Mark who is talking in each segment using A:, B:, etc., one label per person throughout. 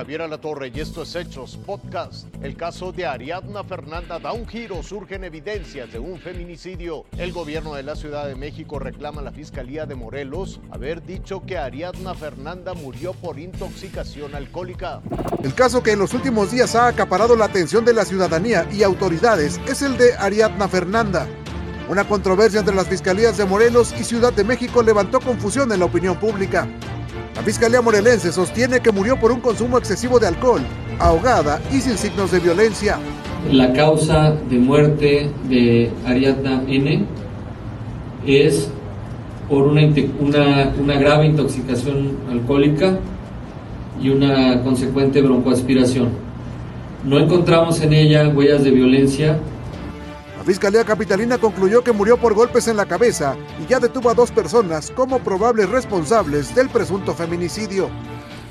A: Javier Alatorre y esto es Hechos Podcast. El caso de Ariadna Fernanda da un giro, surgen evidencias de un feminicidio. El gobierno de la Ciudad de México reclama a la Fiscalía de Morelos haber dicho que Ariadna Fernanda murió por intoxicación alcohólica.
B: El caso que en los últimos días ha acaparado la atención de la ciudadanía y autoridades es el de Ariadna Fernanda. Una controversia entre las fiscalías de Morelos y Ciudad de México levantó confusión en la opinión pública. La Fiscalía Morelense sostiene que murió por un consumo excesivo de alcohol, ahogada y sin signos de violencia.
C: La causa de muerte de Ariadna N es por una, grave intoxicación alcohólica y una consecuente broncoaspiración. No encontramos en ella huellas de violencia
B: Fiscalía Capitalina concluyó que murió por golpes en la cabeza y ya detuvo a dos personas como probables responsables del presunto feminicidio.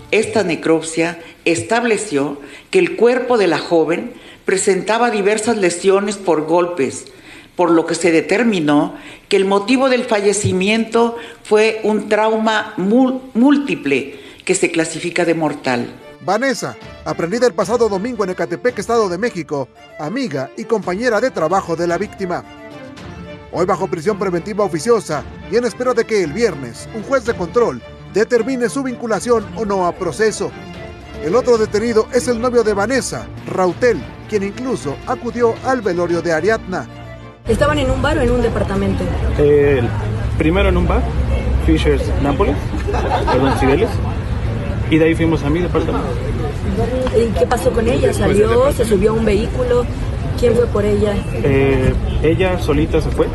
D: Esta necropsia estableció que el cuerpo de la joven presentaba diversas lesiones por golpes, por lo que se determinó que el motivo del fallecimiento fue un trauma múltiple que se clasifica de mortal.
B: Vanessa, aprendida el pasado domingo en Ecatepec, Estado de México, amiga y compañera de trabajo de la víctima. Hoy bajo prisión preventiva oficiosa y en espera de que el viernes un juez de control determine su vinculación o no a proceso. El otro detenido es el novio de Vanessa, Rautel, quien incluso acudió al velorio de Ariadna.
E: ¿Estaban en un bar o en un departamento?
F: primero en un bar, Fishers Nápoles, perdón, Cibeles, y de ahí fuimos a mi departamento.
E: ¿Y qué pasó con ella? ¿Salió? ¿Se subió a un vehículo? ¿Quién fue por ella?
F: Eh, ella solita se fue.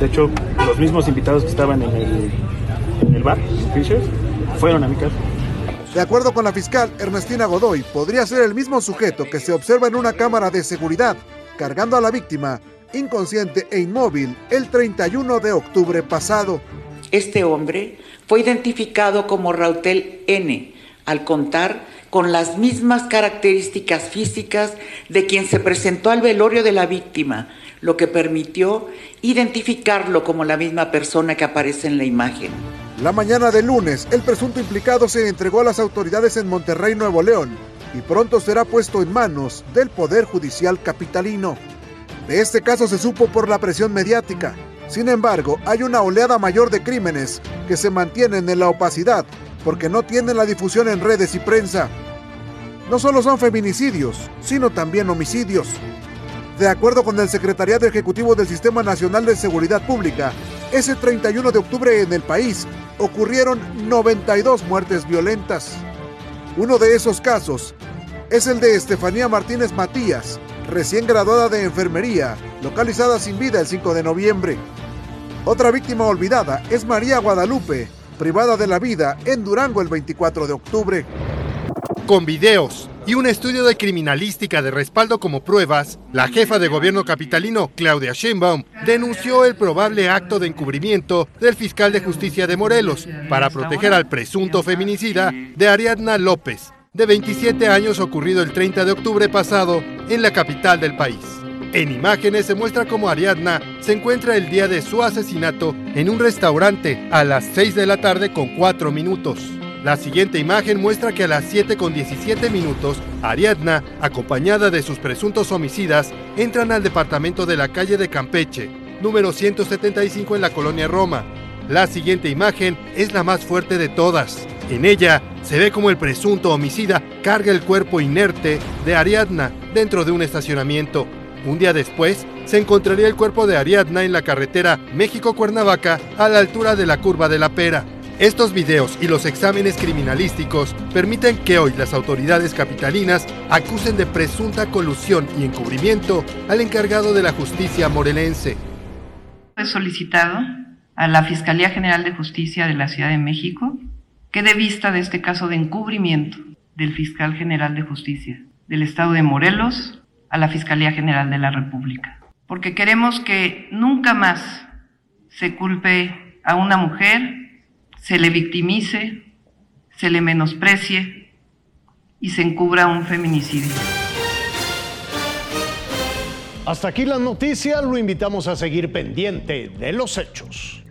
F: De hecho, los mismos invitados que estaban en el, en el bar, Fishers, fueron a mi casa.
B: De acuerdo con la fiscal Ernestina Godoy, podría ser el mismo sujeto que se observa en una cámara de seguridad cargando a la víctima inconsciente e inmóvil el 31 de octubre pasado.
D: Este hombre fue identificado como Rautel N, al contar con las mismas características físicas de quien se presentó al velorio de la víctima, lo que permitió identificarlo como la misma persona que aparece en la imagen.
B: La mañana del lunes, el presunto implicado se entregó a las autoridades en Monterrey, Nuevo León, y pronto será puesto en manos del Poder Judicial Capitalino. De este caso se supo por la presión mediática. Sin embargo, hay una oleada mayor de crímenes que se mantienen en la opacidad porque no tienen la difusión en redes y prensa. No solo son feminicidios, sino también homicidios. De acuerdo con el Secretariado Ejecutivo del Sistema Nacional de Seguridad Pública, ese 31 de octubre en el país ocurrieron 92 muertes violentas. Uno de esos casos es el de Estefanía Martínez Matías, recién graduada de enfermería, localizada sin vida el 5 de noviembre. Otra víctima olvidada es María Guadalupe, privada de la vida en Durango el 24 de octubre.
G: Con videos y un estudio de criminalística de respaldo como pruebas, la jefa de gobierno capitalino, Claudia Sheinbaum, denunció el probable acto de encubrimiento del fiscal de justicia de Morelos para proteger al presunto feminicida de Ariadna López, de 27 años ocurrido el 30 de octubre pasado en la capital del país. En imágenes se muestra cómo Ariadna se encuentra el día de su asesinato en un restaurante a las 6 de la tarde con 4 minutos. La siguiente imagen muestra que a las 7 con 17 minutos, Ariadna, acompañada de sus presuntos homicidas, entran al departamento de la calle de Campeche, número 175 en la colonia Roma. La siguiente imagen es la más fuerte de todas. En ella se ve como el presunto homicida carga el cuerpo inerte de Ariadna dentro de un estacionamiento. Un día después, se encontraría el cuerpo de Ariadna en la carretera México-Cuernavaca a la altura de la curva de la Pera. Estos videos y los exámenes criminalísticos permiten que hoy las autoridades capitalinas acusen de presunta colusión y encubrimiento al encargado de la justicia morelense.
H: He solicitado a la Fiscalía General de Justicia de la Ciudad de México que dé vista de este caso de encubrimiento del fiscal general de justicia del estado de Morelos a la Fiscalía General de la República. Porque queremos que nunca más se culpe a una mujer, se le victimice, se le menosprecie y se encubra un feminicidio.
A: Hasta aquí la noticia, lo invitamos a seguir pendiente de los hechos.